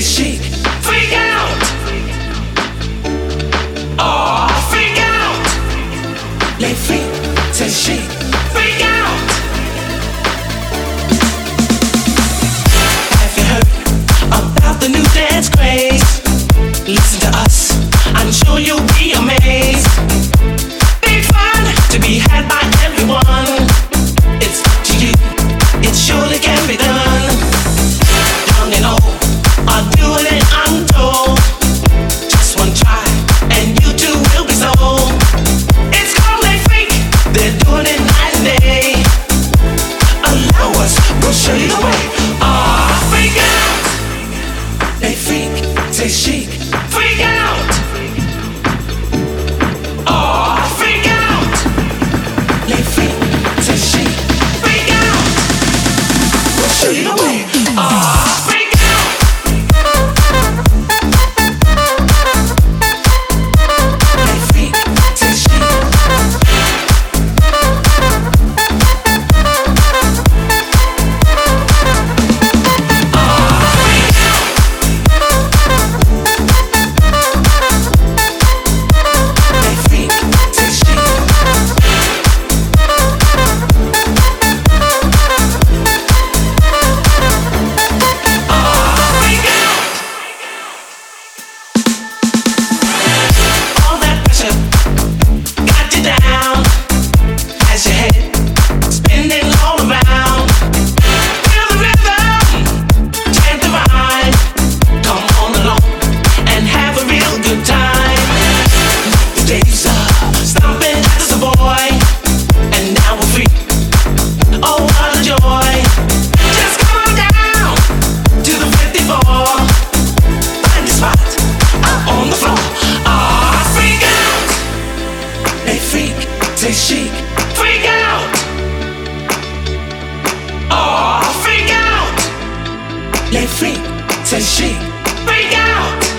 say chic. Freak out! Oh, freak out! Les freak, c'est chic. Freak out! Have you heard about the new dance craze? Listen to us. say chic. Freak out! Oh, freak out! Les freak. c'est chic. Freak out!